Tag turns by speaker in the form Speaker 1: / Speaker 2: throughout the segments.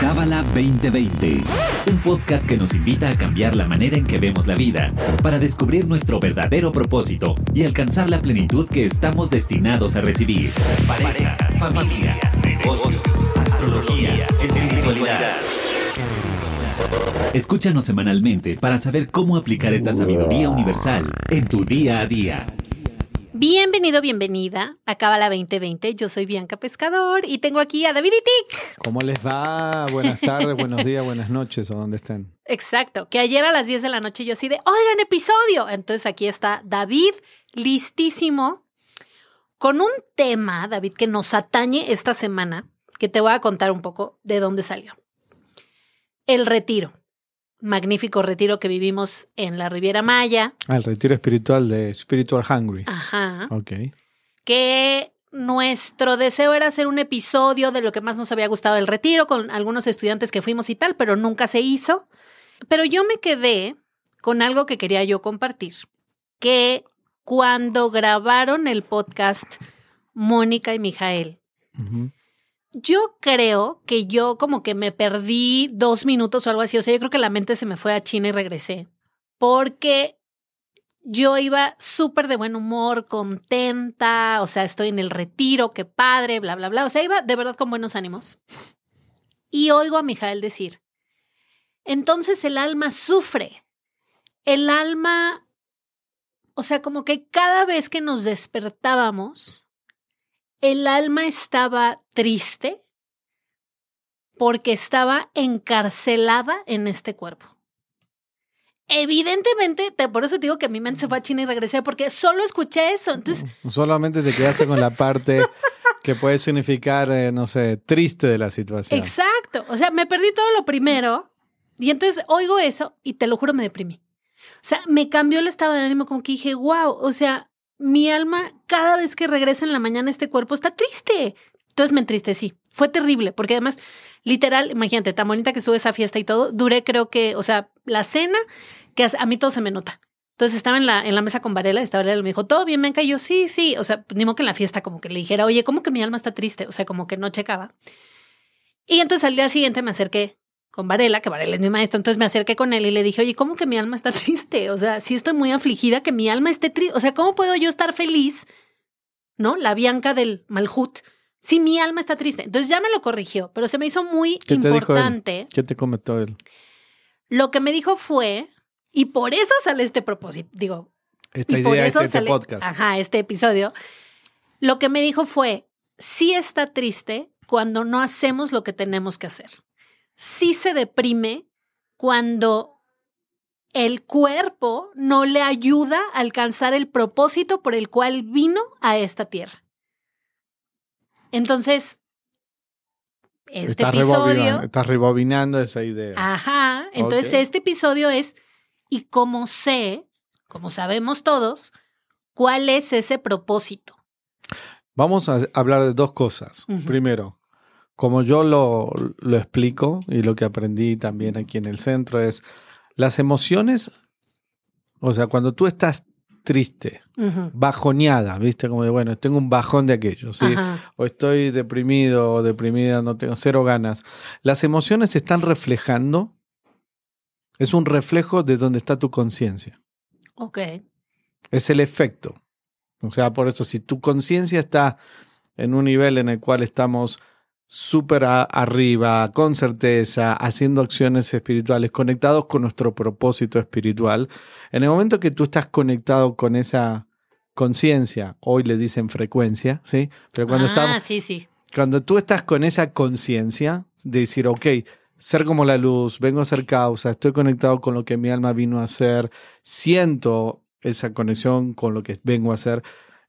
Speaker 1: Cábala 2020, un podcast que nos invita a cambiar la manera en que vemos la vida, para descubrir nuestro verdadero propósito y alcanzar la plenitud que estamos destinados a recibir. Pareja, familia, negocios, astrología, espiritualidad. Escúchanos semanalmente para saber cómo aplicar esta sabiduría universal en tu día a día.
Speaker 2: Bienvenido, bienvenida a Cábala 2020. Yo soy Bianca Pescador y tengo aquí a David Itik.
Speaker 3: ¿Cómo les va? Buenas tardes, buenos días, buenas noches o donde estén.
Speaker 2: Exacto, que ayer a las 10 de la noche yo así de, oigan, episodio. Entonces aquí está David, listísimo, con un tema, David, que nos atañe esta semana, que te voy a contar un poco de dónde salió. El retiro magnífico retiro que vivimos en la Riviera Maya.
Speaker 3: Ah, el retiro espiritual de Spiritual Hungry.
Speaker 2: Ajá.
Speaker 3: Ok.
Speaker 2: Que nuestro deseo era hacer un episodio de lo que más nos había gustado del retiro con algunos estudiantes que fuimos y tal, pero nunca se hizo. Pero yo me quedé con algo que quería yo compartir, que cuando grabaron el podcast Mónica y Mijael, yo creo que yo como que me perdí dos minutos o algo así. O sea, yo creo que la mente se me fue a China y regresé. Porque yo iba súper de buen humor, contenta. O sea, estoy en el retiro, qué padre, bla, bla, bla. O sea, iba de verdad con buenos ánimos. Y oigo a Mijael decir, entonces el alma sufre. El alma, o sea, como que cada vez que nos despertábamos, el alma estaba triste porque estaba encarcelada en este cuerpo. Evidentemente, por eso digo que mi mente se fue a China y regresé, porque solo escuché eso. Entonces,
Speaker 3: solamente te quedaste con la parte que puede significar, eh, no sé, triste de la situación.
Speaker 2: Exacto. O sea, me perdí todo lo primero y entonces oigo eso y te lo juro, me deprimí. O sea, me cambió el estado de ánimo, como que dije, wow, o sea, mi alma cada vez que regresa en la mañana este cuerpo está triste. Entonces me entristecí. Fue terrible, porque además, literal, imagínate, tan bonita que estuvo esa fiesta y todo, duré creo que, o sea, la cena, que a mí todo se me nota. Entonces estaba en la, en la mesa con Varela, estaba Varela me dijo, ¿todo bien, me Y yo, sí, sí. O sea, ni modo que en la fiesta como que le dijera, oye, ¿cómo que mi alma está triste? O sea, como que no checaba. Y entonces al día siguiente me acerqué con Varela, que Varela es mi maestro, entonces me acerqué con él y le dije, oye, ¿cómo que mi alma está triste? O sea, si estoy muy afligida, que mi alma esté triste. O sea, ¿cómo puedo yo estar feliz? ¿No? La Bianca del Malhut. Si mi alma está triste. Entonces ya me lo corrigió, pero se me hizo muy importante.
Speaker 3: ¿Qué te comentó él?
Speaker 2: Lo que me dijo fue, y por eso sale este propósito, digo,
Speaker 3: esta idea, este, este podcast.
Speaker 2: Ajá, este episodio. Lo que me dijo fue, sí está triste cuando no hacemos lo que tenemos que hacer sí se deprime cuando el cuerpo no le ayuda a alcanzar el propósito por el cual vino a esta tierra. Entonces, este episodio...
Speaker 3: estás rebobinando esa idea.
Speaker 2: Ajá. Entonces, este episodio es, y como sé, como sabemos todos, cuál es ese propósito.
Speaker 3: Vamos a hablar de dos cosas. Primero, como yo lo, lo, explico y lo que aprendí también aquí en el centro es las emociones, o sea, cuando tú estás triste, bajoneada, ¿viste? Como de, bueno, tengo un bajón de aquello, ¿sí? O estoy deprimido o deprimida, no tengo cero ganas. Las emociones se están reflejando, es un reflejo de donde está tu conciencia.
Speaker 2: Ok.
Speaker 3: Es el efecto. O sea, por eso, si tu conciencia está en un nivel en el cual estamos súper arriba, con certeza, haciendo acciones espirituales, conectados con nuestro propósito espiritual. En el momento que tú estás conectado con esa conciencia, hoy le dicen frecuencia, ¿sí?
Speaker 2: Pero cuando ah, sí, sí.
Speaker 3: Cuando tú estás con esa conciencia de decir, ok, ser como la luz, vengo a ser causa, estoy conectado con lo que mi alma vino a hacer, siento esa conexión con lo que vengo a hacer,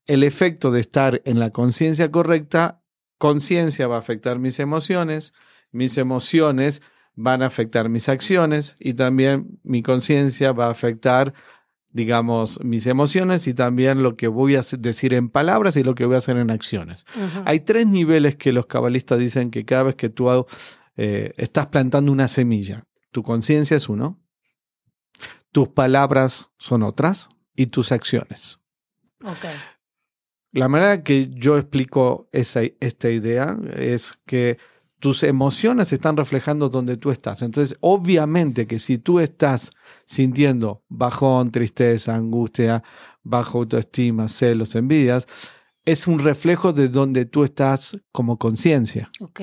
Speaker 3: el efecto de estar en la conciencia correcta conciencia va a afectar mis emociones, mis emociones van a afectar mis acciones y también mi conciencia va a afectar, digamos, mis emociones y también lo que voy a decir en palabras y lo que voy a hacer en acciones. Hay tres niveles que los cabalistas dicen que cada vez que tú eh, estás plantando una semilla, tu conciencia es uno, tus palabras son otras y tus acciones.
Speaker 2: Okay.
Speaker 3: La manera que yo explico esa, esta idea es que tus emociones están reflejando donde tú estás. Entonces, obviamente que si tú estás sintiendo bajón, tristeza, angustia, bajo autoestima, celos, envidias, es un reflejo de donde tú estás como conciencia.
Speaker 2: Ok.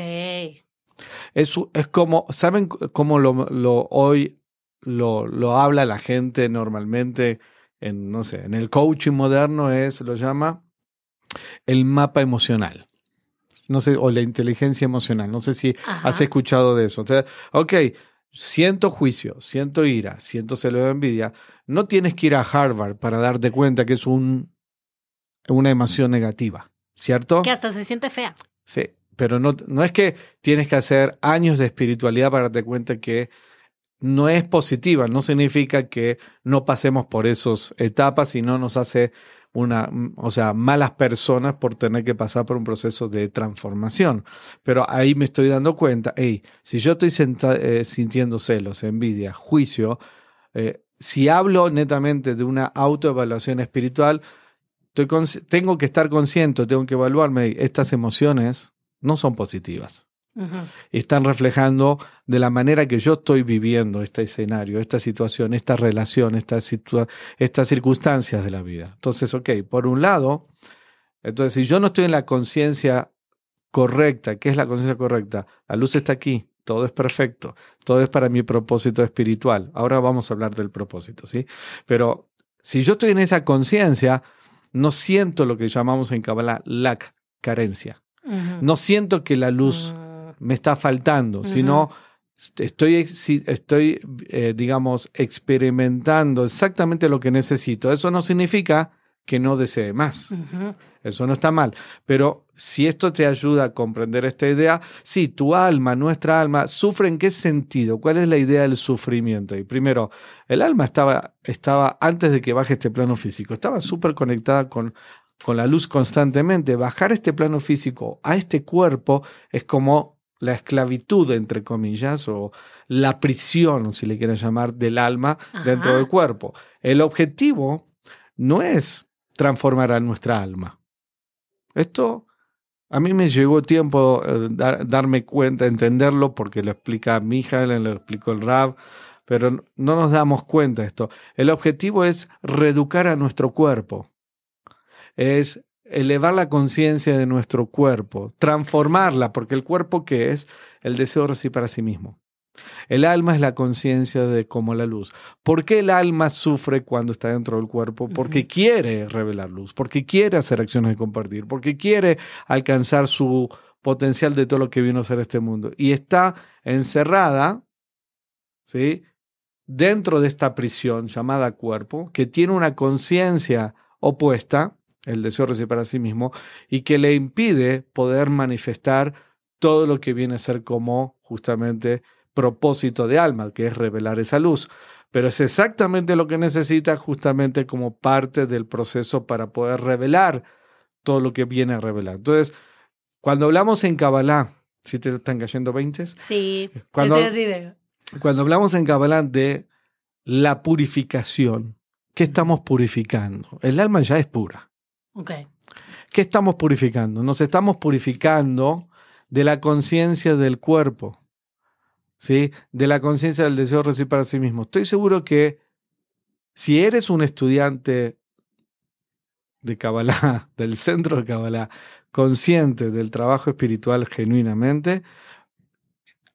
Speaker 3: Es, es como, ¿saben cómo lo, lo hoy lo, lo habla la gente normalmente en, no sé, en el coaching moderno es, lo llama el mapa emocional. No sé, o la inteligencia emocional. No sé si
Speaker 2: Ajá.
Speaker 3: has escuchado de eso. Entonces, ok, siento juicio, siento ira, siento celo de envidia. No tienes que ir a Harvard para darte cuenta que es un, una emoción negativa, ¿cierto?
Speaker 2: Que hasta se siente fea.
Speaker 3: Sí, pero no, no es que tienes que hacer años de espiritualidad para darte cuenta que no es positiva, no significa que no pasemos por esas etapas y no nos hace una, o sea, malas personas por tener que pasar por un proceso de transformación. Pero ahí me estoy dando cuenta, hey, si yo estoy eh, sintiendo celos, envidia, juicio, eh, si hablo netamente de una autoevaluación espiritual, estoy tengo que estar consciente, tengo que evaluarme, estas emociones no son positivas Están reflejando de la manera que yo estoy viviendo este escenario, esta situación, esta relación, esta situa- estas circunstancias de la vida. Entonces, ok, por un lado, entonces si yo no estoy en la conciencia correcta, ¿qué es la conciencia correcta? La luz está aquí, todo es perfecto, todo es para mi propósito espiritual. Ahora vamos a hablar del propósito, ¿sí? Pero si yo estoy en esa conciencia, no siento lo que llamamos en Kabbalah lack, carencia. No siento que la luz
Speaker 2: Mm,
Speaker 3: me está faltando, sino estoy, estoy eh, digamos, experimentando exactamente lo que necesito. Eso no significa que no desee más. Eso no está mal. Pero si esto te ayuda a comprender esta idea, sí, tu alma, nuestra alma, sufre en qué sentido? ¿Cuál es la idea del sufrimiento? Y primero, el alma estaba, estaba antes de que baje este plano físico, estaba súper conectada con, con la luz constantemente. Bajar este plano físico a este cuerpo es como la esclavitud, entre comillas, o la prisión, si le quieren llamar, del alma dentro del cuerpo. El objetivo no es transformar a nuestra alma. Esto a mí me llegó tiempo eh, dar- darme cuenta, entenderlo, porque lo explica Mijael, lo explicó el Rab, pero no no nos damos cuenta de esto. El objetivo es reeducar a nuestro cuerpo, es elevar la conciencia de nuestro cuerpo, transformarla, porque el cuerpo que es el deseo de recibir para sí mismo. El alma es la conciencia de como la luz. ¿Por qué el alma sufre cuando está dentro del cuerpo? Porque quiere revelar luz, porque quiere hacer acciones de compartir, porque quiere alcanzar su potencial de todo lo que vino a ser este mundo. Y está encerrada, ¿sí? Dentro de esta prisión llamada cuerpo, que tiene una conciencia opuesta, el deseo de recibir para sí mismo, y que le impide poder manifestar todo lo que viene a ser como justamente propósito de alma, que es revelar esa luz. Pero es exactamente lo que necesita justamente como parte del proceso para poder revelar todo lo que viene a revelar. Entonces, cuando hablamos en Kabbalah, si te están cayendo 20,
Speaker 2: Sí.
Speaker 3: Cuando-
Speaker 2: Estoy así de.
Speaker 3: cuando hablamos en Kabbalah de la purificación, ¿qué estamos purificando? El alma ya es pura.
Speaker 2: Ok.
Speaker 3: ¿Qué estamos purificando? Nos estamos purificando de la conciencia del cuerpo, ¿sí? De la conciencia del deseo de recibir para sí mismo. Estoy seguro que si eres un estudiante de Kabbalah, del centro de Kabbalah, consciente del trabajo espiritual genuinamente,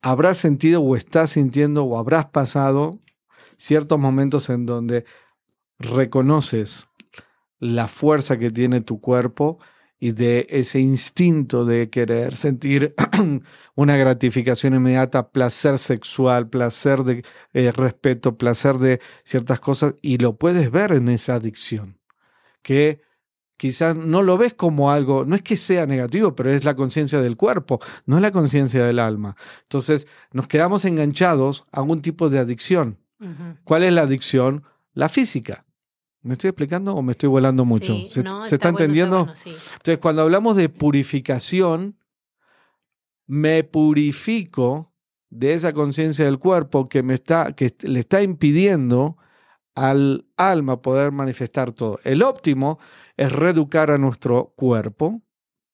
Speaker 3: habrás sentido o estás sintiendo o habrás pasado ciertos momentos en donde reconoces la fuerza que tiene tu cuerpo y de ese instinto de querer sentir una gratificación inmediata, placer sexual, placer de eh, respeto, placer de ciertas cosas, y lo puedes ver en esa adicción, que quizás no lo ves como algo, no es que sea negativo, pero es la conciencia del cuerpo, no es la conciencia del alma. Entonces nos quedamos enganchados a un tipo de adicción. ¿Cuál es la adicción? La física. ¿Me estoy explicando o me estoy volando mucho?
Speaker 2: Sí,
Speaker 3: ¿Se,
Speaker 2: no,
Speaker 3: se está, entendiendo?
Speaker 2: bueno, sí.
Speaker 3: Entonces, cuando hablamos de purificación, me purifico de esa conciencia del cuerpo que me está, que le está impidiendo al alma poder manifestar todo. El óptimo es reeducar a nuestro cuerpo,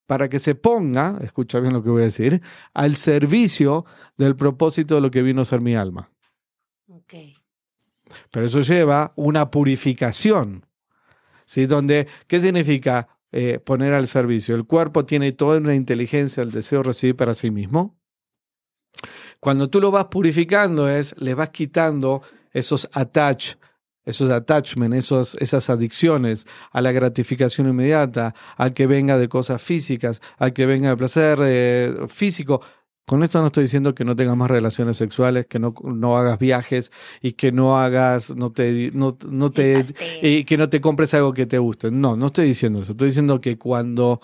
Speaker 3: para que se ponga, escucha bien lo que voy a decir, al servicio del propósito de lo que vino a ser mi alma.
Speaker 2: Ok.
Speaker 3: Pero eso lleva una purificación. ¿sí? Donde, ¿Qué significa eh, poner al servicio? El cuerpo tiene toda una inteligencia, el deseo de recibir para sí mismo. Cuando tú lo vas purificando es, le vas quitando esos attach, esos attachments, esos, esas adicciones a la gratificación inmediata, a que venga de cosas físicas, a que venga de placer eh, físico. Con esto no estoy diciendo que no tengas más relaciones sexuales, que no, no hagas viajes y que no hagas, no te, no, no te, y que no te compres algo que te guste. No, no estoy diciendo eso. Estoy diciendo que cuando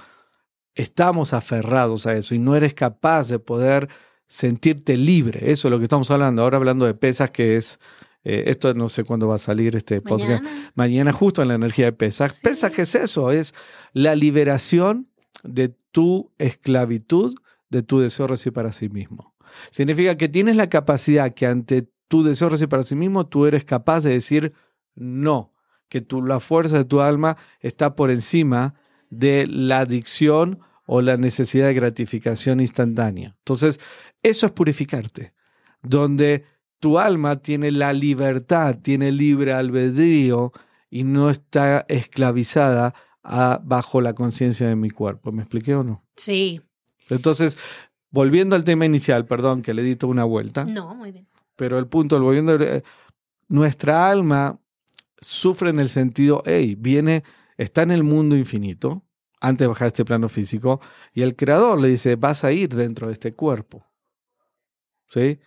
Speaker 3: estamos aferrados a eso y no eres capaz de poder sentirte libre, eso es lo que estamos hablando. Ahora hablando de pesas, que es eh, esto no sé cuándo va a salir este podcast.
Speaker 2: Mañana.
Speaker 3: Mañana justo en la energía de pesas.
Speaker 2: Sí.
Speaker 3: Pesas, ¿qué es eso? Es la liberación de tu esclavitud, de tu deseo de recibir para sí mismo. Significa que tienes la capacidad que ante tu deseo de recibir para sí mismo, tú eres capaz de decir no, que tu, la fuerza de tu alma está por encima de la adicción o la necesidad de gratificación instantánea. Entonces, eso es purificarte, donde tu alma tiene la libertad, tiene libre albedrío y no está esclavizada bajo la conciencia de mi cuerpo. ¿Me expliqué o no?
Speaker 2: Sí.
Speaker 3: Entonces, volviendo al tema inicial, perdón que le di toda una vuelta,
Speaker 2: No, muy bien.
Speaker 3: pero el punto, volviendo, eh, nuestra alma sufre en el sentido, hey, viene, está en el mundo infinito, antes de bajar este plano físico, y el creador le dice, vas a ir dentro de este cuerpo. ¿Sí?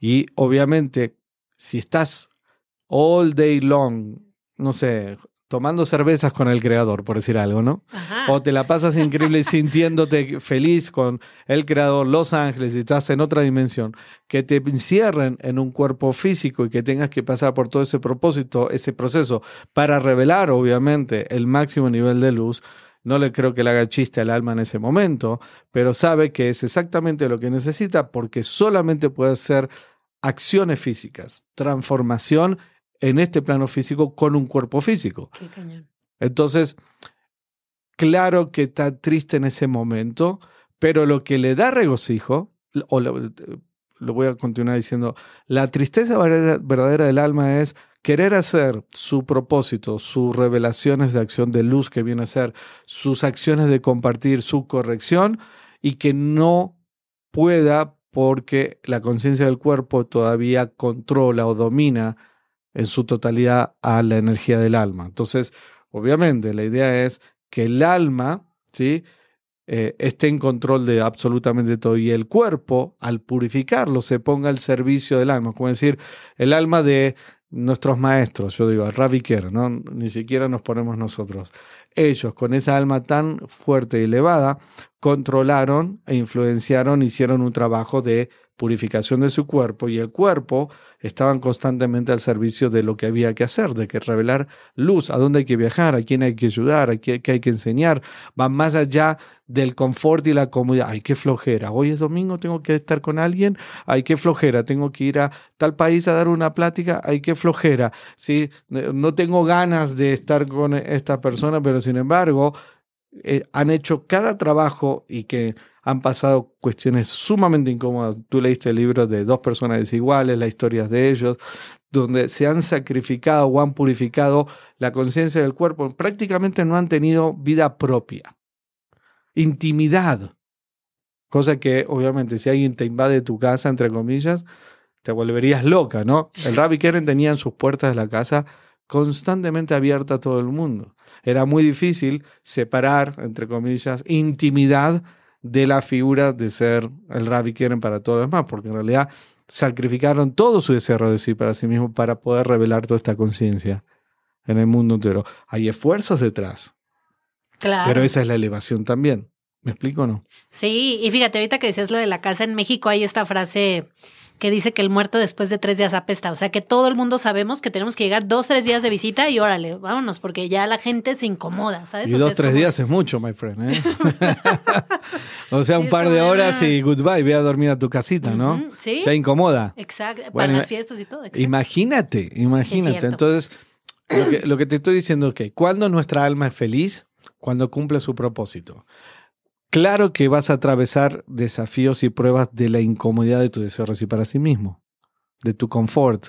Speaker 3: Y obviamente, si estás all day long, no sé, tomando cervezas con el creador, por decir algo, ¿no?
Speaker 2: Ajá.
Speaker 3: O te la pasas increíble sintiéndote feliz con el creador, Los Ángeles, y estás en otra dimensión, que te encierren en un cuerpo físico y que tengas que pasar por todo ese propósito, ese proceso, para revelar, obviamente, el máximo nivel de luz. No le creo que le haga chiste al alma en ese momento, pero sabe que es exactamente lo que necesita porque solamente puede hacer acciones físicas, transformación en este plano físico con un cuerpo físico.
Speaker 2: Qué cañón.
Speaker 3: Entonces, claro que está triste en ese momento, pero lo que le da regocijo, o lo, lo voy a continuar diciendo, la tristeza verdadera, verdadera del alma es querer hacer su propósito, sus revelaciones de acción de luz que viene a ser, sus acciones de compartir, su corrección, y que no pueda porque la conciencia del cuerpo todavía controla o domina en su totalidad a la energía del alma. Entonces, obviamente, la idea es que el alma, ¿sí? Eh, esté en control de absolutamente todo y el cuerpo, al purificarlo, se ponga al servicio del alma. Como decir, el alma de nuestros maestros, yo digo, Ravi ¿no? Ni siquiera nos ponemos nosotros. Ellos, con esa alma tan fuerte y elevada, controlaron e influenciaron, hicieron un trabajo de purificación de su cuerpo y el cuerpo estaban constantemente al servicio de lo que había que hacer, de que revelar luz, a dónde hay que viajar, a quién hay que ayudar, a quién hay que enseñar, van más allá del confort y la comodidad. Ay, qué flojera, hoy es domingo, tengo que estar con alguien, ay, qué flojera, tengo que ir a tal país a dar una plática, ay, qué flojera, ¿sí? no tengo ganas de estar con esta persona, pero sin embargo, eh, han hecho cada trabajo y que han pasado cuestiones sumamente incómodas. Tú leíste el libro de dos personas desiguales, las historias de ellos, donde se han sacrificado o han purificado la conciencia del cuerpo. Prácticamente no han tenido vida propia, intimidad. Cosa que obviamente si alguien te invade tu casa, entre comillas, te volverías loca, ¿no? El Rabbi Keren tenía en sus puertas de la casa constantemente abierta a todo el mundo. Era muy difícil separar, entre comillas, intimidad de la figura de ser el Rabbi Keren para todo lo demás, porque en realidad sacrificaron todo su deseo de sí para sí mismo para poder revelar toda esta conciencia en el mundo entero. Hay esfuerzos detrás,
Speaker 2: Claro.
Speaker 3: pero esa es la elevación también. ¿Me explico o no?
Speaker 2: Sí, y fíjate, ahorita que decías lo de la casa en México, hay esta frase que dice que el muerto después de tres días apesta. O sea que todo el mundo sabemos que tenemos que llegar dos, tres días de visita y órale, vámonos, porque ya la gente se incomoda, ¿sabes?
Speaker 3: Y
Speaker 2: O sea,
Speaker 3: dos,
Speaker 2: es
Speaker 3: tres
Speaker 2: como-
Speaker 3: días es mucho, my friend. ¿eh? o sea,
Speaker 2: Sí,
Speaker 3: un par
Speaker 2: como
Speaker 3: de horas y goodbye, ve a dormir a tu casita, ¿no?
Speaker 2: Ujú, Sí.
Speaker 3: Ya incomoda.
Speaker 2: Exacto, para las fiestas y todo. exacto.
Speaker 3: Imagínate, imagínate. Entonces, lo que, lo que te estoy diciendo es que cuando nuestra alma es feliz, cuando cumple su propósito. Claro que vas a atravesar desafíos y pruebas de la incomodidad de tu deseo de recibir para sí mismo, de tu confort,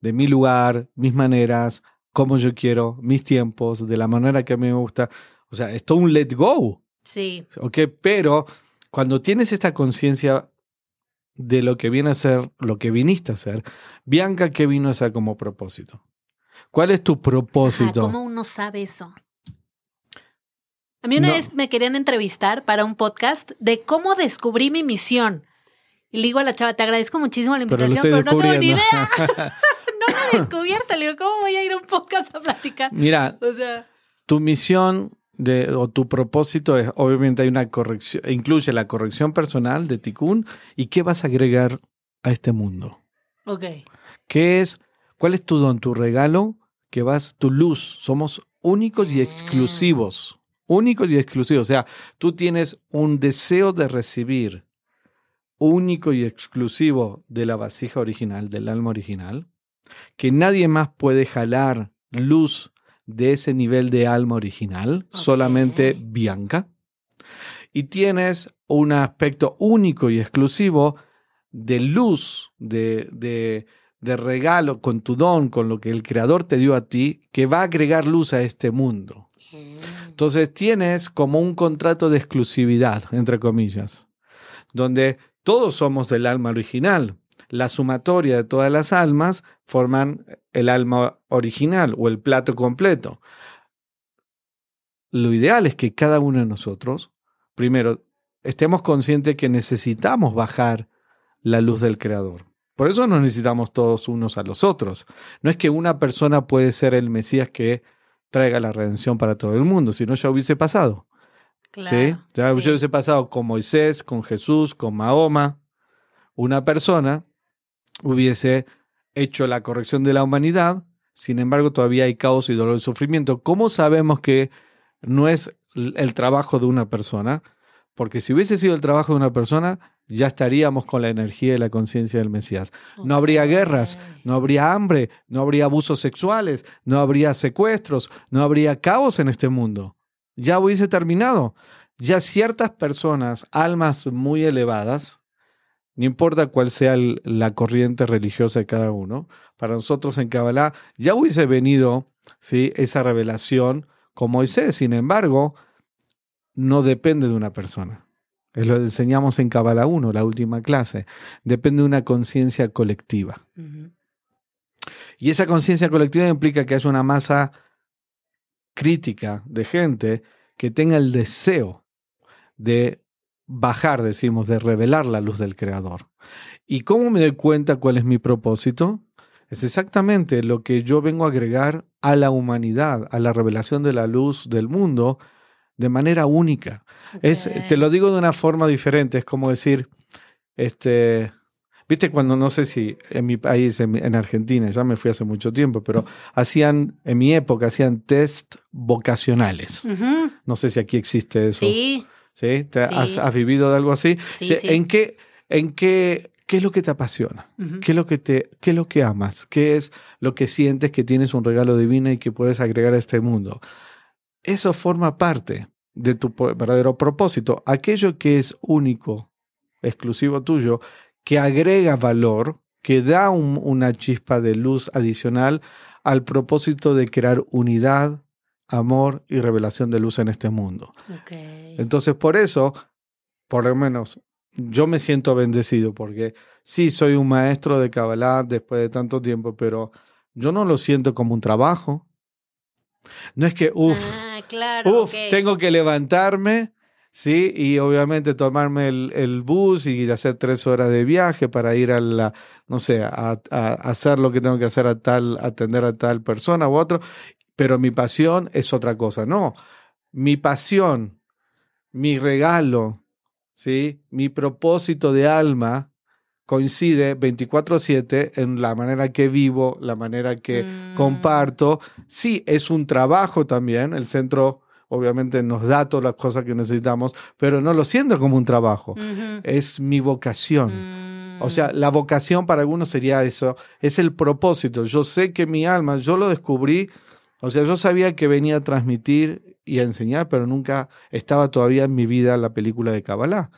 Speaker 3: de mi lugar, mis maneras, cómo yo quiero, mis tiempos, de la manera que a mí me gusta. O sea, es todo un let go.
Speaker 2: Sí.
Speaker 3: ¿ok? Pero cuando tienes esta conciencia de lo que viene a ser, lo que viniste a hacer, Bianca, ¿qué vino a hacer como propósito? ¿Cuál es tu
Speaker 2: Ajá,
Speaker 3: propósito?
Speaker 2: ¿Cómo uno sabe eso? A mí una
Speaker 3: No.
Speaker 2: vez me querían entrevistar para un podcast de cómo descubrí mi misión. Y le digo a la chava, te agradezco muchísimo la
Speaker 3: Pero
Speaker 2: invitación,
Speaker 3: estoy
Speaker 2: pero, no tengo ni idea. No lo he descubierto. Le digo, ¿cómo voy a ir a un podcast a platicar?
Speaker 3: Mira,
Speaker 2: O sea,
Speaker 3: tu misión de, o tu propósito es, obviamente hay una corrección, incluye la corrección personal de Tikkun y qué vas a agregar a este mundo.
Speaker 2: ok.
Speaker 3: ¿Qué es? ¿Cuál es tu don, tu regalo? Que vas, tu luz. Somos únicos y exclusivos. Únicos y exclusivos. O sea, tú tienes un deseo de recibir único y exclusivo de la vasija original, del alma original, que nadie más puede jalar luz de ese nivel de alma original, solamente Bianca. Y tienes un aspecto único y exclusivo de luz, de, de, de regalo, con tu don, con lo que el Creador te dio a ti, que va a agregar luz a este mundo. Entonces tienes como un contrato de exclusividad, entre comillas, donde todos somos del alma original. La sumatoria de todas las almas forman el alma original o el plato completo. Lo ideal es que cada uno de nosotros, primero, estemos conscientes que necesitamos bajar la luz del Creador. Por eso nos necesitamos todos unos a los otros. No es que una persona puede ser el Mesías que traiga la redención para todo el mundo, si no ya hubiese pasado.
Speaker 2: Claro.
Speaker 3: ¿sí? Ya
Speaker 2: sí.
Speaker 3: hubiese pasado con Moisés, con Jesús, con Mahoma. Una persona hubiese hecho la corrección de la humanidad, sin embargo todavía hay caos y dolor y sufrimiento. ¿Cómo sabemos que no es el trabajo de una persona? Porque si hubiese sido el trabajo de una persona, ya estaríamos con la energía y la conciencia del Mesías. No habría guerras, no habría hambre, no habría abusos sexuales, no habría secuestros, no habría caos en este mundo. Ya hubiese terminado. Ya ciertas personas, almas muy elevadas, no importa cuál sea el- la corriente religiosa de cada uno, para nosotros en Kabbalah ya hubiese venido ¿sí? esa revelación con Moisés. Sin embargo, no depende de una persona. Es lo que enseñamos en Kabbalah 1, la última clase. Depende de una conciencia colectiva. Y esa conciencia colectiva implica que haya una masa crítica de gente que tenga el deseo de bajar, decimos, de revelar la luz del Creador. ¿Y cómo me doy cuenta cuál es mi propósito? Es exactamente lo que yo vengo a agregar a la humanidad, a la revelación de la luz del mundo de manera única. Es,
Speaker 2: Ok.
Speaker 3: te lo digo de una forma diferente, es como decir, este, viste cuando no sé si en mi país, en, Argentina, ya me fui hace mucho tiempo, pero hacían, en mi época, hacían test vocacionales. No sé si aquí existe eso.
Speaker 2: Sí,
Speaker 3: ¿Sí? ¿Te
Speaker 2: Sí.
Speaker 3: Has, has vivido de algo así?
Speaker 2: Sí.
Speaker 3: ¿En qué, en qué, qué es lo que te apasiona? ¿Qué es lo que te, qué es lo que amas? ¿Qué es lo que sientes que tienes un regalo divino y que puedes agregar a este mundo? Eso forma parte de tu verdadero propósito. Aquello que es único, exclusivo tuyo, que agrega valor, que da un- una chispa de luz adicional al propósito de crear unidad, amor y revelación de luz en este mundo. Entonces, por eso, por lo menos, yo me siento bendecido porque sí, soy un maestro de Kabbalah después de tanto tiempo, pero yo no lo siento como un trabajo. No es que, uff,
Speaker 2: Ah, claro.
Speaker 3: tengo que levantarme, sí, y obviamente tomarme el, el bus y hacer tres horas de viaje para ir a la, no sé, a, a hacer lo que tengo que hacer a tal, atender a tal persona u otro, pero mi pasión es otra cosa. No, mi pasión, mi regalo, ¿sí? mi propósito de alma coincide 24/7 en la manera que vivo, la manera que
Speaker 2: Mm.
Speaker 3: comparto. Sí, es un trabajo también, el centro obviamente nos da todas las cosas que necesitamos, pero no lo siento como un trabajo, es mi vocación.
Speaker 2: Mm.
Speaker 3: O sea, la vocación para algunos sería eso, es el propósito. Yo sé que mi alma, yo lo descubrí O sea, yo sabía que venía a transmitir y a enseñar, pero nunca estaba todavía en mi vida la película de Kabbalah.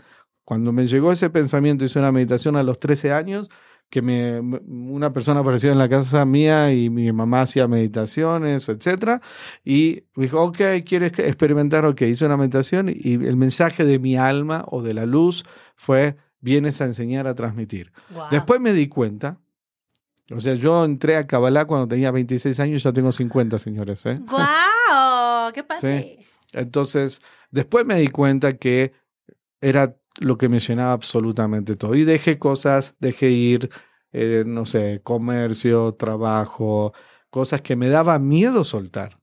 Speaker 3: Cuando me llegó ese pensamiento, hice una meditación a los 13 años, que me, una persona apareció en la casa mía y mi mamá hacía meditaciones, etc. Y me dijo, ok, ¿quieres experimentar? Ok, hice una meditación y el mensaje de mi alma o de la luz fue, vienes a enseñar a transmitir. Después me di cuenta, o sea, yo entré a Kabbalah cuando tenía 26 años y ya tengo 50, señores. ¿eh?
Speaker 2: ¡Guau! ¡Qué padre!
Speaker 3: Entonces, después me di cuenta que era lo que me llenaba absolutamente todo. Y dejé cosas, dejé ir, eh, no sé, comercio, trabajo, cosas que me daba miedo soltar.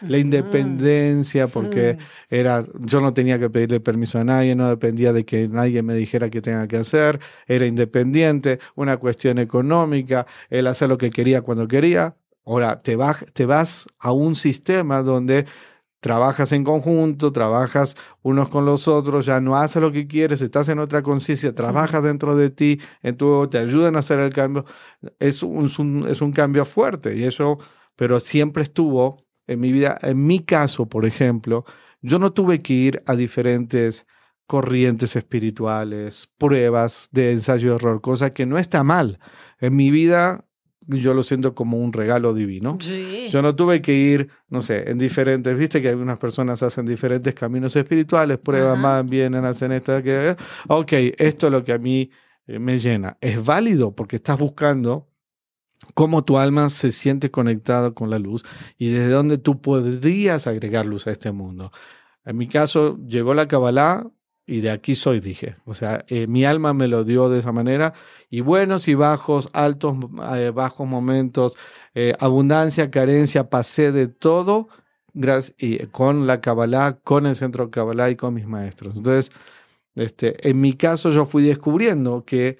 Speaker 3: La independencia, porque era, yo no tenía que pedirle permiso a nadie, no dependía de que nadie me dijera qué tenga que hacer, era independiente, una cuestión económica, el hacer lo que quería cuando quería. Ahora, te, te vas a un sistema donde trabajas en conjunto, trabajas unos con los otros, ya no haces lo que quieres, estás en otra conciencia, trabajas dentro de ti, en tu, te ayudan a hacer el cambio. Es un, es un cambio fuerte y eso, pero siempre estuvo en mi vida. En mi caso, por ejemplo, yo no tuve que ir a diferentes corrientes espirituales, pruebas de ensayo de error, cosa que no está mal. En mi vida yo lo siento como un regalo divino. Yo no tuve que ir, no sé, en diferentes, viste que algunas personas hacen diferentes caminos espirituales, prueban más, vienen, hacen esto, que, ok, esto es lo que a mí eh, me llena. Es válido porque estás buscando cómo tu alma se siente conectada con la luz y desde dónde tú podrías agregar luz a este mundo. En mi caso, llegó la Kabbalah y de aquí soy, dije. O sea, eh, mi alma me lo dio de esa manera. Y buenos y bajos, altos, eh, bajos momentos, eh, abundancia, carencia, pasé de todo y con la Kabbalah, con el centro Kabbalah y con mis maestros. Entonces, este, en mi caso yo fui descubriendo que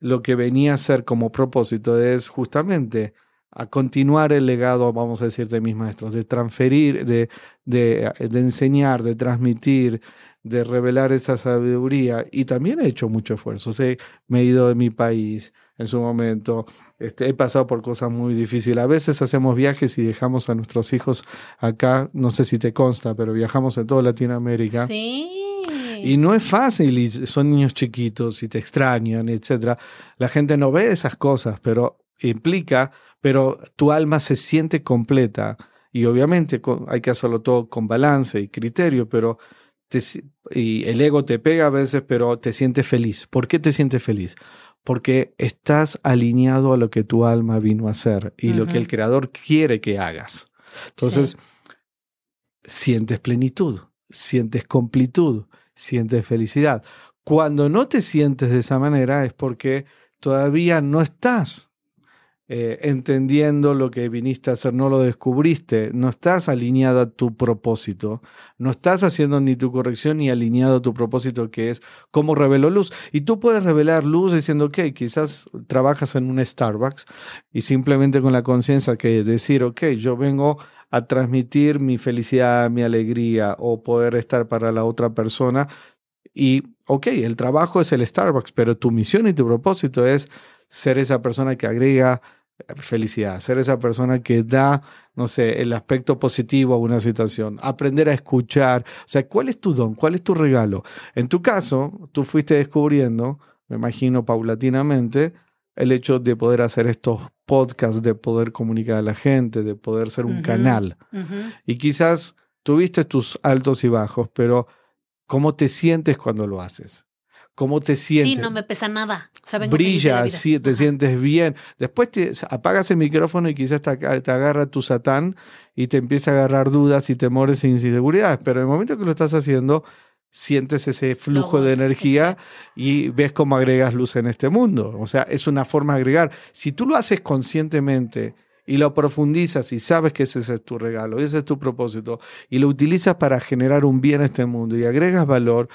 Speaker 3: lo que venía a ser como propósito es justamente a continuar el legado, vamos a decir, de mis maestros, de transferir, de, de, de enseñar, de transmitir, de revelar esa sabiduría y también he hecho mucho esfuerzo. me he ido de mi país en su momento, este, he pasado por cosas muy difíciles. A veces hacemos viajes y dejamos a nuestros hijos acá, no sé si te consta, pero viajamos en toda Latinoamérica.
Speaker 2: Sí.
Speaker 3: Y no es fácil, y son niños chiquitos y te extrañan, etc. La gente no ve esas cosas, pero implica, pero tu alma se siente completa. Y obviamente hay que hacerlo todo con balance y criterio, pero y el ego te pega a veces, pero te sientes feliz. ¿Por qué te sientes feliz? Porque estás alineado a lo que tu alma vino a hacer y lo que el creador quiere que hagas. Entonces, sientes plenitud, sientes completud, sientes felicidad. Cuando no te sientes de esa manera es porque todavía no estás eh, entendiendo lo que viniste a hacer, no lo descubriste, no estás alineado a tu propósito, no estás haciendo ni tu corrección ni alineado a tu propósito que es cómo revelo luz. Y tú puedes revelar luz diciendo, ok, quizás trabajas en un Starbucks y simplemente con la conciencia que decir, ok, yo vengo a transmitir mi felicidad, mi alegría o poder estar para la otra persona. Y, ok, el trabajo es el Starbucks, pero tu misión y tu propósito es ser esa persona que agrega felicidad, ser esa persona que da, no sé, el aspecto positivo a una situación, aprender a escuchar, o sea, ¿cuál es tu don? ¿Cuál es tu regalo? En tu caso, tú fuiste descubriendo, me imagino paulatinamente, el hecho de poder hacer estos podcasts, de poder comunicar a la gente, de poder ser un canal. Y quizás tuviste tus altos y bajos, pero ¿cómo te sientes cuando lo haces? ¿Cómo te sientes?
Speaker 2: Sí, no me pesa nada.
Speaker 3: Brilla, sí, te sientes bien. Después te apagas el micrófono y quizás te, agarra tu satán y te empieza a agarrar dudas y temores e inseguridades. Pero en el momento que lo estás haciendo, sientes ese flujo de energía y ves cómo agregas luz en este mundo. O sea, es una forma de agregar. Si tú lo haces conscientemente y lo profundizas y sabes que ese es tu regalo, ese es tu propósito, y lo utilizas para generar un bien a este mundo y agregas valor,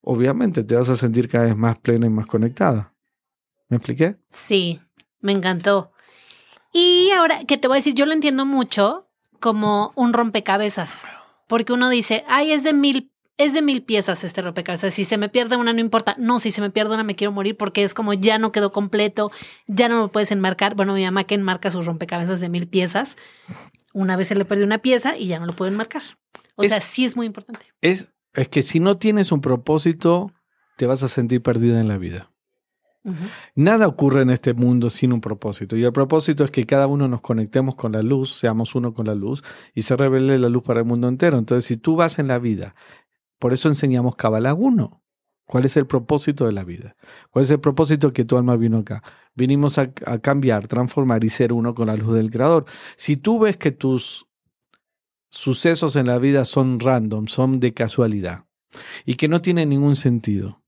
Speaker 3: obviamente te vas a sentir cada vez más plena y más conectada. ¿Me expliqué?
Speaker 2: Sí, me encantó. Y ahora que te voy a decir, yo lo entiendo mucho como un rompecabezas, porque uno dice, ay, es de mil es de mil piezas este rompecabezas. Si se me pierde una, no importa. No, si se me pierde una, me quiero morir porque es como ya no quedó completo, ya no lo puedes enmarcar. Bueno, mi mamá que enmarca sus rompecabezas de mil piezas. Una vez se le perdió una pieza y ya no lo puede enmarcar. O sea, sí es muy importante.
Speaker 3: Es, es que si no tienes un propósito, te vas a sentir perdida en la vida. Nada ocurre en este mundo sin un propósito. Y el propósito es que cada uno nos conectemos con la luz, seamos uno con la luz y se revele la luz para el mundo entero. Entonces, si tú vas en la vida, por eso enseñamos Kabbalah 1. ¿Cuál es el propósito de la vida? ¿Cuál es el propósito que tu alma vino acá? Vinimos a, a cambiar, transformar y ser uno con la luz del Creador. Si tú ves que tus sucesos en la vida son random, son de casualidad y que no tienen ningún sentido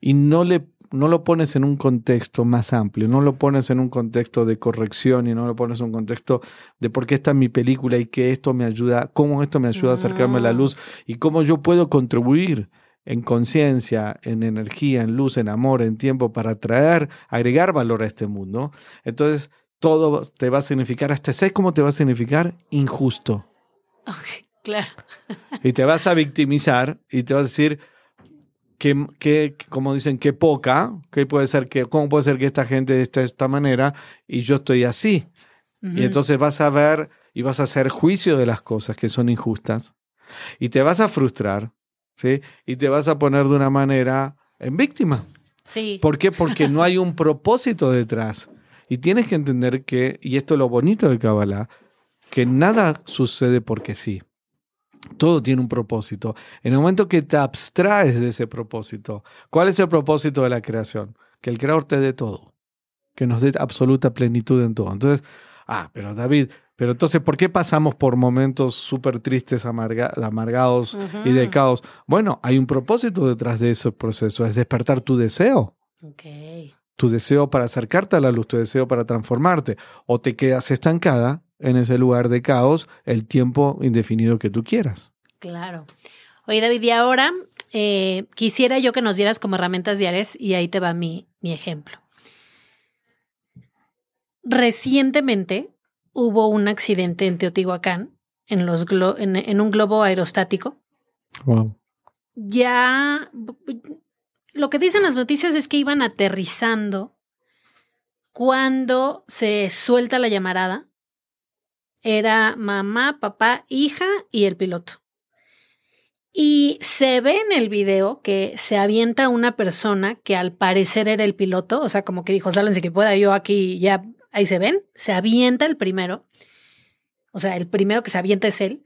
Speaker 3: y no le no lo pones en un contexto más amplio, no lo pones en un contexto de corrección y no lo pones en un contexto de por qué está mi película y que esto me ayuda, cómo esto me ayuda a acercarme a la luz y cómo yo puedo contribuir en conciencia, en energía, en luz, en amor, en tiempo para traer, agregar valor a este mundo. Entonces, todo te va a significar, hasta ¿sabes cómo te va a significar? Injusto.
Speaker 2: Ok, claro.
Speaker 3: y te vas a victimizar y te vas a decir, que, como dicen, qué poca, que puede ser que, ¿cómo puede ser que esta gente esté de esta manera y yo estoy así? Y entonces vas a ver y vas a hacer juicio de las cosas que son injustas y te vas a frustrar, ¿sí? Y te vas a poner de una manera en víctima.
Speaker 2: Sí.
Speaker 3: ¿Por qué? Porque no hay un propósito detrás. Y tienes que entender que, y esto es lo bonito de Kabbalah, que nada sucede porque sí. Todo tiene un propósito. En el momento que te abstraes de ese propósito, ¿cuál es el propósito de la creación? Que el creador te dé todo, que nos dé absoluta plenitud en todo. Entonces, ah, pero David, pero entonces, ¿por qué pasamos por momentos súper tristes, amargados y de caos? Bueno, hay un propósito detrás de ese proceso, es despertar tu deseo. Tu deseo para acercarte a la luz, tu deseo para transformarte. O te quedas estancada en ese lugar de caos el tiempo indefinido que tú quieras.
Speaker 2: Claro. Oye, David, y ahora eh, quisiera yo que nos dieras como herramientas diarias y ahí te va mi, mi ejemplo. Recientemente hubo un accidente en Teotihuacán, en, los en, un globo aerostático.
Speaker 3: Wow.
Speaker 2: Ya lo que dicen las noticias es que iban aterrizando cuando se suelta la llamarada era mamá, papá, hija y el piloto. Y se ve en el video que se avienta una persona que al parecer era el piloto, o sea, como que dijo, sálense que pueda, yo aquí ya, ahí se ven, se avienta el primero, o sea, el primero que se avienta es él.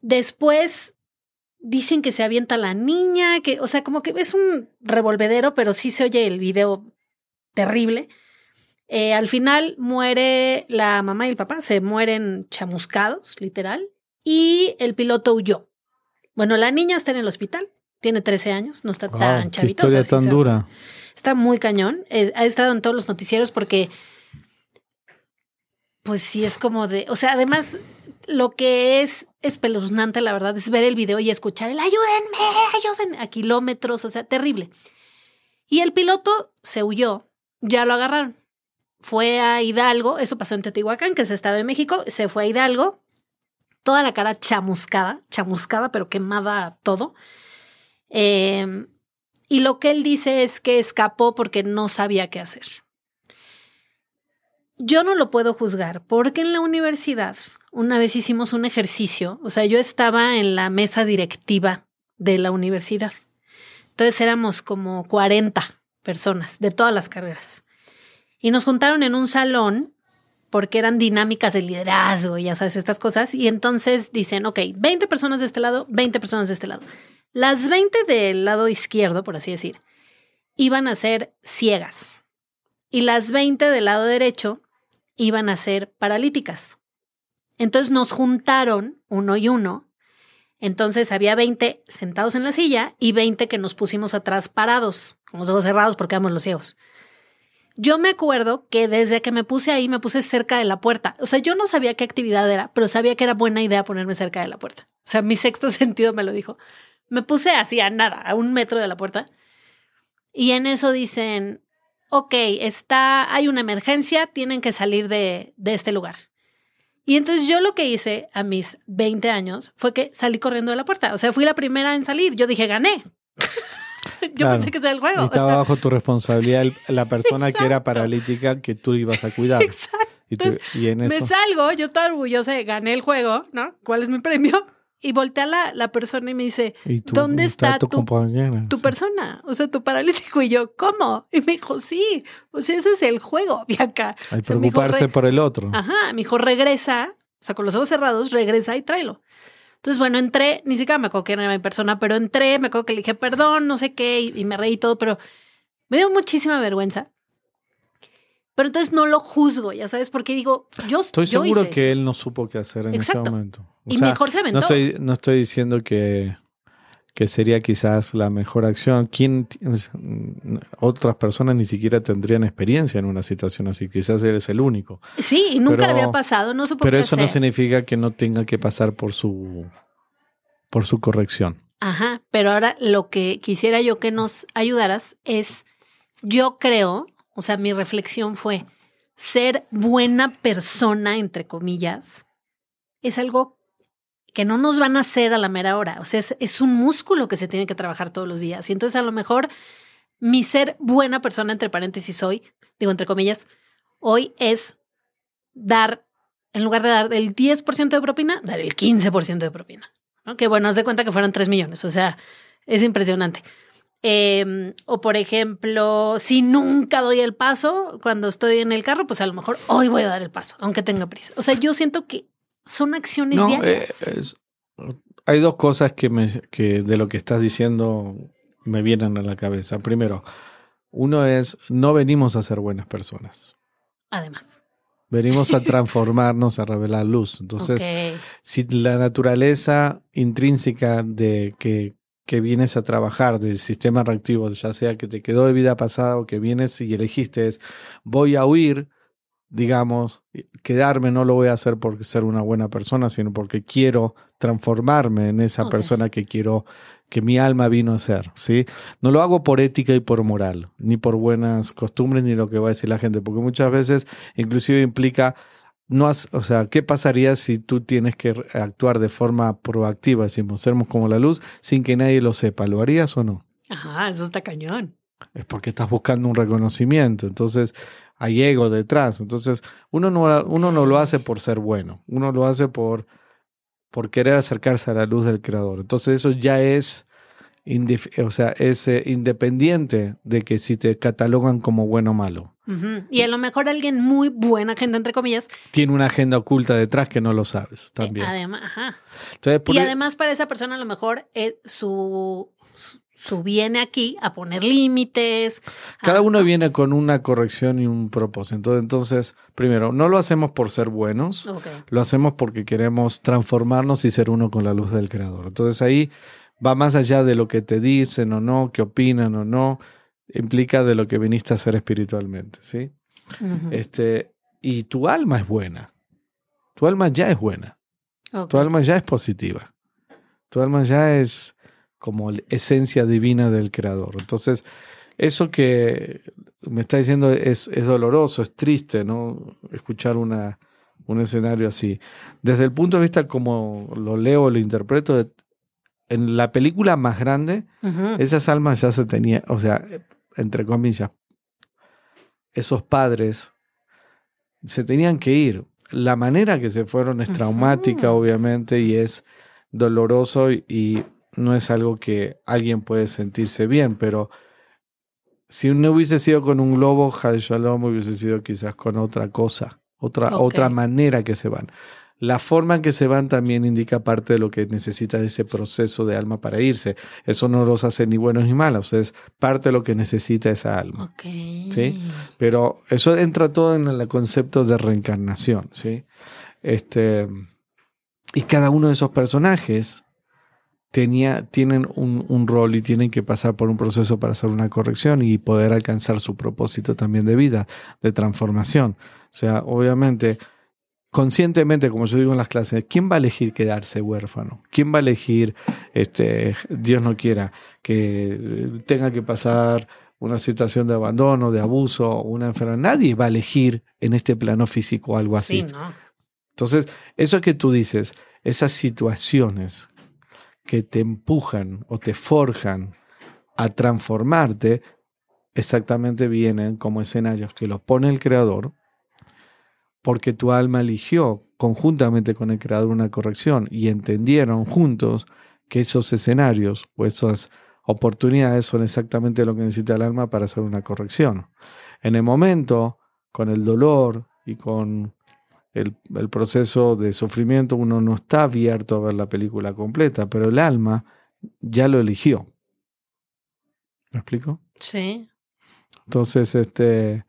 Speaker 2: Después dicen que se avienta la niña, que, o sea, como que es un revolvedero, pero sí se oye el video terrible. Eh, al final muere la mamá y el papá, se mueren chamuscados, literal, y el piloto huyó. Bueno, la niña está en el hospital, tiene 13 años, no está tan chavita.
Speaker 3: Historia tan dura.
Speaker 2: Está muy cañón. Eh, ha estado en todos los noticieros porque, pues sí es como de, o sea, además lo que es espeluznante, la verdad, es ver el video y escuchar el ayúdenme, ayúdenme a kilómetros, o sea, terrible. Y el piloto se huyó, ya lo agarraron fue a Hidalgo, eso pasó en Teotihuacán, que es Estado de México, se fue a Hidalgo, toda la cara chamuscada, chamuscada, pero quemada todo. Em, y lo que él dice es que escapó porque no sabía qué hacer. Yo no lo puedo juzgar porque en la universidad una vez hicimos un ejercicio, o sea, yo estaba en la mesa directiva de la universidad. Entonces éramos como 40 personas de todas las carreras. Y nos juntaron en un salón porque eran dinámicas de liderazgo, ya sabes, estas cosas. Y entonces dicen, ok, 20 personas de este lado, 20 personas de este lado. Las 20 del lado izquierdo, por así decir, iban a ser ciegas. Y las 20 del lado derecho iban a ser paralíticas. Entonces nos juntaron uno y uno. Entonces había 20 sentados en la silla y 20 que nos pusimos atrás parados, con los ojos cerrados porque éramos los ciegos. Yo me acuerdo que desde que me puse ahí, me puse cerca de la puerta. O sea, yo no sabía qué actividad era, pero sabía que era buena idea ponerme cerca de la puerta. O sea, mi sexto sentido me lo dijo. Me puse así a nada, a un metro de la puerta. Y en eso dicen, ok, está, hay una emergencia, tienen que salir de, de este lugar. Y entonces yo lo que hice a mis 20 años fue que salí corriendo de la puerta. O sea, fui la primera en salir. Yo dije, gané. yo
Speaker 3: Claro.
Speaker 2: pensé que era el juego.
Speaker 3: Y
Speaker 2: o
Speaker 3: estaba
Speaker 2: sea,
Speaker 3: bajo tu responsabilidad la persona que era paralítica que tú ibas a cuidar.
Speaker 2: exacto.
Speaker 3: Y, tú- y en
Speaker 2: Me
Speaker 3: eso.
Speaker 2: salgo, yo toda orgullosa gané el juego, ¿no? ¿Cuál es mi premio? Y voltea la, la persona y me dice,
Speaker 3: y tú-
Speaker 2: ¿dónde está tu-
Speaker 3: compañera?
Speaker 2: tu
Speaker 3: Sí.
Speaker 2: persona, o sea, tu paralítico. Y yo, ¿cómo? Y me dijo, sí, o sea, ese es el juego, Bianca.
Speaker 3: Hay
Speaker 2: O sea, me dijo,
Speaker 3: preocuparse
Speaker 2: "Re-
Speaker 3: por el otro.
Speaker 2: Ajá, me dijo, regresa, o sea, con los ojos cerrados, regresa y tráelo. Entonces, bueno, entré, ni siquiera me acuerdo quién era mi persona, pero entré, me acuerdo que le dije perdón, no sé qué, y, y me reí y todo, pero me dio muchísima vergüenza. Pero entonces no lo juzgo, ya sabes, porque digo, yo
Speaker 3: Estoy
Speaker 2: yo
Speaker 3: seguro
Speaker 2: hice
Speaker 3: que
Speaker 2: eso.
Speaker 3: él no supo qué hacer en
Speaker 2: Exacto.
Speaker 3: ese momento. O
Speaker 2: Y
Speaker 3: sea,
Speaker 2: mejor se aventó.
Speaker 3: no estoy, no estoy diciendo que, que sería quizás la mejor acción. ¿Quién, otras personas ni siquiera tendrían experiencia en una situación así. Quizás él es el único.
Speaker 2: Sí, y nunca
Speaker 3: pero-
Speaker 2: le había pasado, no supo
Speaker 3: Pero
Speaker 2: qué
Speaker 3: eso no significa que no tenga que pasar por su, por su corrección.
Speaker 2: Ajá, pero ahora lo que quisiera yo que nos ayudaras es, yo creo, o sea, mi reflexión fue, ser buena persona, entre comillas, es algo que no nos van a hacer a la mera hora, o sea, es, es un músculo que se tiene que trabajar todos los días. Y entonces a lo mejor mi ser buena persona, entre paréntesis, hoy, digo entre comillas, hoy es dar, en lugar de dar el 10% de propina, dar el 15% de propina. Que bueno, haz de cuenta que fueron 3 millones, o sea, es impresionante. Eh, o por ejemplo, si nunca doy el paso cuando estoy en el carro, pues a lo mejor hoy voy a dar el paso, aunque tenga prisa. O sea, yo siento que son acciones
Speaker 3: No,
Speaker 2: diarias.
Speaker 3: eh, es- hay dos cosas que, me, que de lo que estás diciendo me vienen a la cabeza. Primero, uno es, no venimos a ser buenas personas.
Speaker 2: Además.
Speaker 3: Venimos a transformarnos, a revelar luz. Entonces, si la naturaleza intrínseca de que, que vienes a trabajar del sistema reactivo, ya sea que te quedó de vida pasada o que vienes y elegiste es voy a huir, digamos, quedarme no lo voy a hacer por ser una buena persona, sino porque quiero transformarme en esa persona que quiero que mi alma vino a ser, ¿sí? No lo hago por ética y por moral, ni por buenas costumbres ni lo que va a decir la gente, porque muchas veces inclusive implica no has- o sea, ¿qué pasaría si tú tienes que actuar de forma proactiva, decimos, sermos como la luz, sin que nadie lo sepa? ¿Lo harías o no?
Speaker 2: Ajá, eso está cañón.
Speaker 3: Es porque estás buscando un reconocimiento, entonces hay ego detrás. Entonces, uno no, uno no lo hace por ser bueno, uno lo hace por, por querer acercarse a la luz del creador. Entonces, eso ya es, o sea, es eh, independiente de que si te catalogan como bueno o malo.
Speaker 2: Y a lo mejor alguien muy buena gente, entre comillas,
Speaker 3: Tiene una agenda oculta detrás que no lo sabes
Speaker 2: eh,
Speaker 3: también.
Speaker 2: además, ajá.
Speaker 3: Entonces,
Speaker 2: Y
Speaker 3: e-
Speaker 2: además para esa persona a lo mejor eh, su, su- su viene aquí a poner límites. a-
Speaker 3: Cada uno viene con una corrección y un propósito. Entonces, primero, no lo hacemos por ser buenos, lo hacemos porque queremos transformarnos y ser uno con la luz del Creador. Entonces ahí va más allá de lo que te dicen o no, qué opinan o no, implica de lo que viniste a hacer espiritualmente, ¿sí? Este, y tu alma es buena. Tu alma ya es buena. Tu alma ya es positiva. Tu alma ya es como la esencia divina del Creador. Entonces, eso que me está diciendo es, es doloroso, es triste, ¿no? Escuchar una, un escenario así. Desde el punto de vista como lo leo, lo interpreto, en la película más grande, esas almas ya se tenían, o sea, entre comillas, esos padres se tenían que ir. La manera que se fueron es traumática, obviamente, y es doloroso y, y no es algo que alguien puede sentirse bien, pero si no hubiese sido con un globo, Jade Shalom hubiese sido quizás con otra cosa, otra, otra manera que se van. La forma en que se van también indica parte de lo que necesita ese proceso de alma para irse. Eso no los hace ni buenos ni malos, es parte de lo que necesita esa alma.
Speaker 2: Ok.
Speaker 3: Sí. Pero eso entra todo en el concepto de reencarnación, ¿sí? Este, y cada uno de esos personajes tenía, tienen un, un rol y tienen que pasar por un proceso para hacer una corrección y poder alcanzar su propósito también de vida, de transformación. O sea, obviamente, conscientemente, como yo digo en las clases, ¿quién va a elegir quedarse huérfano? ¿Quién va a elegir, este, Dios no quiera, que tenga que pasar una situación de abandono, de abuso, una enfermedad? Nadie va a elegir en este plano físico algo así.
Speaker 2: Sí, no.
Speaker 3: Entonces, eso que tú dices, esas situaciones que te empujan o te forjan a transformarte, exactamente vienen como escenarios que los pone el creador, porque tu alma eligió conjuntamente con el creador una corrección y entendieron juntos que esos escenarios o esas oportunidades son exactamente lo que necesita el alma para hacer una corrección. En el momento, con el dolor y con el, proceso de sufrimiento, uno no está abierto a ver la película completa, pero el alma ya lo eligió. ¿Me explico?
Speaker 2: Sí.
Speaker 3: Entonces, este,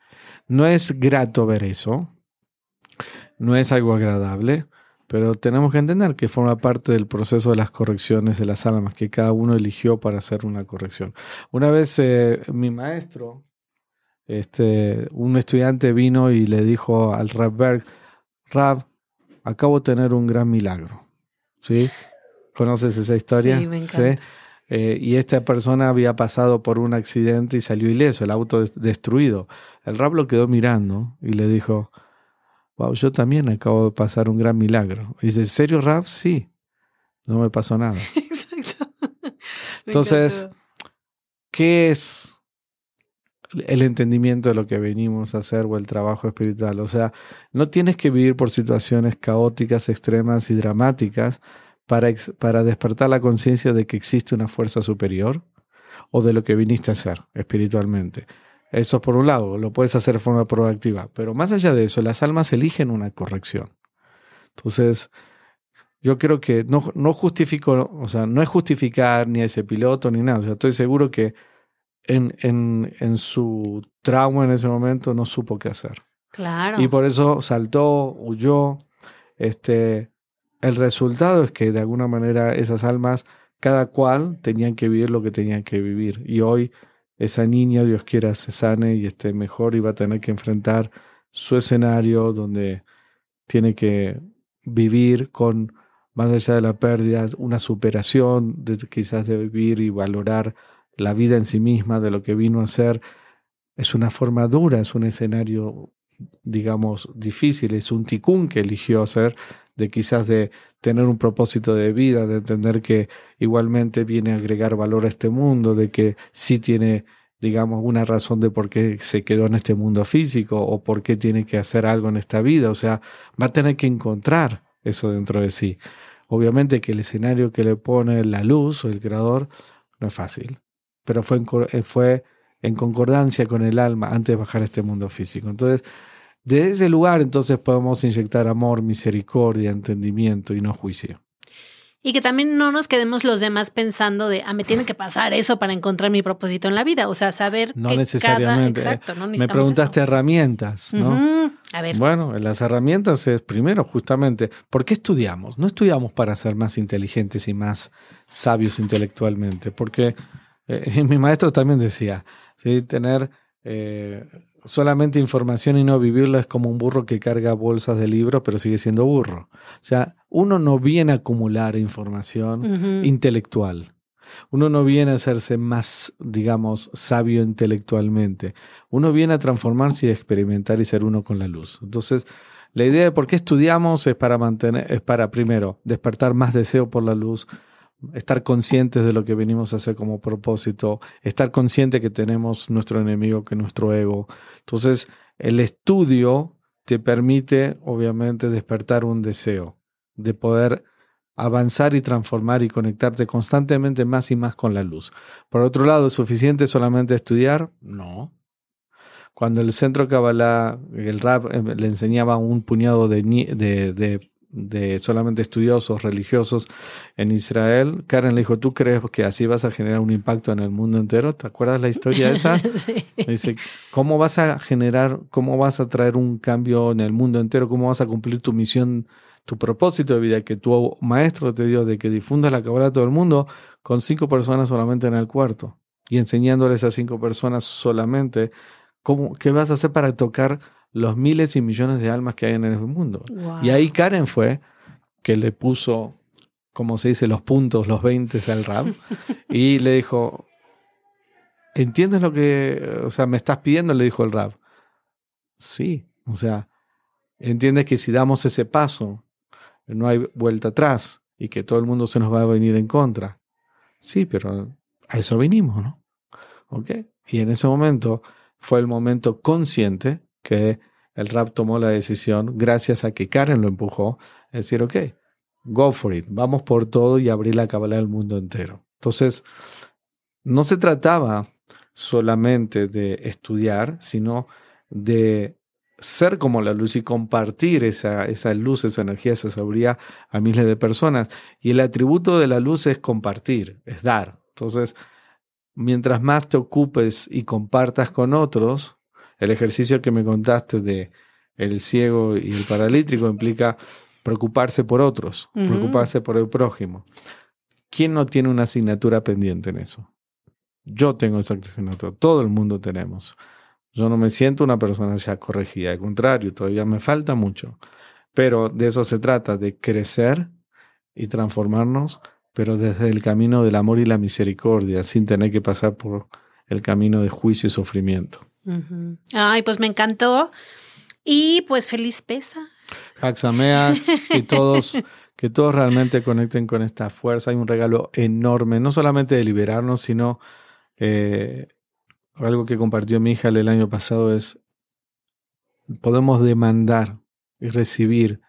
Speaker 3: no es grato ver eso, no es algo agradable, pero tenemos que entender que forma parte del proceso de las correcciones de las almas que cada uno eligió para hacer una corrección. Una vez eh, mi maestro, este, un estudiante vino y le dijo al Berg, Rab, acabo de tener un gran milagro. ¿Sí? ¿Conoces esa historia?
Speaker 2: Sí, me encanta.
Speaker 3: Eh, y esta persona había pasado por un accidente y salió ileso, el auto destruido. El Rab lo quedó mirando y le dijo, wow, yo también acabo de pasar un gran milagro. Y dice, ¿en serio, Rab? Sí, no me pasó nada.
Speaker 2: Exacto.
Speaker 3: Entonces, ¿qué es el entendimiento de lo que venimos a hacer o el trabajo espiritual? O sea, no tienes que vivir por situaciones caóticas, extremas y dramáticas para, para despertar la conciencia de que existe una fuerza superior o de lo que viniste a hacer espiritualmente. Eso por un lado, lo puedes hacer de forma proactiva, pero más allá de eso, las almas eligen una corrección. Entonces, yo creo que no, no justifico, o sea, no es justificar ni a ese piloto ni nada. O sea, estoy seguro que en, en, en su trauma en ese momento no supo qué hacer.
Speaker 2: Claro.
Speaker 3: Y por eso saltó, huyó. Este, el resultado es que de alguna manera esas almas, cada cual tenían que vivir lo que tenían que vivir. Y hoy esa niña, Dios quiera, se sane y esté mejor y va a tener que enfrentar su escenario donde tiene que vivir con, más allá de la pérdida, una superación, de, quizás de vivir y valorar la vida en sí misma, de lo que vino a ser. Es una forma dura, es un escenario, digamos, difícil, es un ticún que eligió hacer, de quizás de tener un propósito de vida, de entender que igualmente viene a agregar valor a este mundo, de que sí tiene, digamos, una razón de por qué se quedó en este mundo físico o por qué tiene que hacer algo en esta vida. O sea, va a tener que encontrar eso dentro de sí. Obviamente que el escenario que le pone la luz o el creador no es fácil, pero fue en, eh, fue en concordancia con el alma antes de bajar a este mundo físico. Entonces, de ese lugar entonces podemos inyectar amor, misericordia, entendimiento y no juicio.
Speaker 2: Y que también no nos quedemos los demás pensando de, ah, me tiene que pasar eso para encontrar mi propósito en la vida. O sea, saber
Speaker 3: no que necesariamente. Cada, exacto, no me preguntaste herramientas, ¿no?
Speaker 2: A ver.
Speaker 3: Bueno, las herramientas es primero justamente, ¿por qué estudiamos? No estudiamos para ser más inteligentes y más sabios intelectualmente, porque eh, mi maestro también decía, ¿sí? tener eh, solamente información y no vivirla es como un burro que carga bolsas de libros, pero sigue siendo burro. O sea, uno no viene a acumular información intelectual. Uno no viene a hacerse más, digamos, sabio intelectualmente. Uno viene a transformarse y experimentar y ser uno con la luz. Entonces, la idea de por qué estudiamos es para mantener, es para primero despertar más deseo por la luz, estar conscientes de lo que venimos a hacer como propósito, estar consciente que tenemos nuestro enemigo, que nuestro ego. Entonces, el estudio te permite, obviamente, despertar un deseo de poder avanzar y transformar y conectarte constantemente más y más con la luz. Por otro lado, ¿es suficiente solamente estudiar? No. Cuando el centro Kabbalah, el rap, eh, le enseñaba un puñado de, solamente estudiosos religiosos en Israel, Karen le dijo, ¿tú crees que así vas a generar un impacto en el mundo entero? ¿Te acuerdas la historia esa?
Speaker 2: sí.
Speaker 3: Dice, ¿cómo vas a generar, cómo vas a traer un cambio en el mundo entero? ¿Cómo vas a cumplir tu misión, tu propósito de vida que tu maestro te dio de que difundas la cabra a todo el mundo con cinco personas solamente en el cuarto? Y enseñándoles a cinco personas solamente, ¿cómo, ¿qué vas a hacer para tocar los miles y millones de almas que hay en el mundo. Y ahí Karen fue que le puso, como se dice, los puntos, los 20 al rap, y le dijo, ¿entiendes lo que, o sea, me estás pidiendo? Le dijo el rap. Sí, o sea, entiendes que si damos ese paso no hay vuelta atrás y que todo el mundo se nos va a venir en contra. Sí, pero a eso vinimos, ¿no? ¿Ok? Y en ese momento fue el momento consciente que el rap tomó la decisión, gracias a que Karen lo empujó, es decir, ok, go for it, vamos por todo y abrir la cabala del mundo entero. Entonces, no se trataba solamente de estudiar, sino de ser como la luz y compartir esa, esa luz, esa energía, esa sabiduría a miles de personas. Y el atributo de la luz es compartir, es dar. Entonces, mientras más te ocupes y compartas con otros, el ejercicio que me contaste de el ciego y el paralítico implica preocuparse por otros, preocuparse por el prójimo. ¿Quién no tiene una asignatura pendiente en eso? Yo tengo esa asignatura, todo el mundo tenemos. Yo no me siento una persona ya corregida, al contrario, todavía me falta mucho. Pero de eso se trata, de crecer y transformarnos, pero desde el camino del amor y la misericordia, sin tener que pasar por el camino de juicio y sufrimiento.
Speaker 2: Ay, pues me encantó. Y pues feliz pesa.
Speaker 3: Haxamea, y todos que todos realmente conecten con esta fuerza. Hay un regalo enorme, no solamente de liberarnos, sino eh, algo que compartió mi hija el año pasado es, podemos demandar y recibir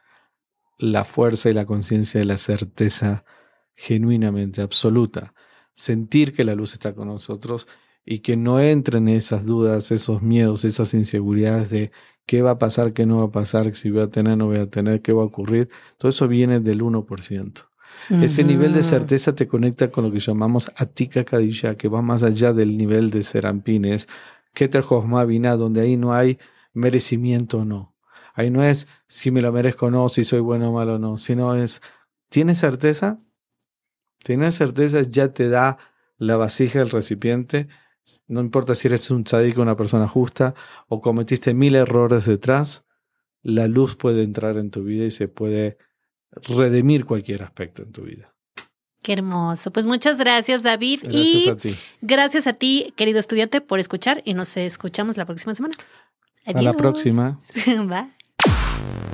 Speaker 3: la fuerza y la conciencia de la certeza genuinamente absoluta. Sentir que la luz está con nosotros y que no entren esas dudas, esos miedos, esas inseguridades de qué va a pasar, qué no va a pasar, si voy a tener, no voy a tener, qué va a ocurrir. Todo eso viene del 1%. Ese nivel de certeza te conecta con lo que llamamos Atika Kadisha, que va más allá del nivel de Serampines, Keter Vina, donde ahí no hay merecimiento o no. Ahí no es si me lo merezco o no, si soy bueno o malo o no, sino es, ¿tienes certeza? Tienes certeza ya te da la vasija, el recipiente, no importa si eres un tzadik o una persona justa o cometiste mil errores detrás, la luz puede entrar en tu vida y se puede redimir cualquier aspecto en tu vida.
Speaker 2: Qué hermoso. Pues muchas gracias, David.
Speaker 3: Gracias a ti.
Speaker 2: Gracias a ti, querido estudiante, por escuchar y nos escuchamos la próxima semana.
Speaker 3: A la próxima.
Speaker 2: Bye.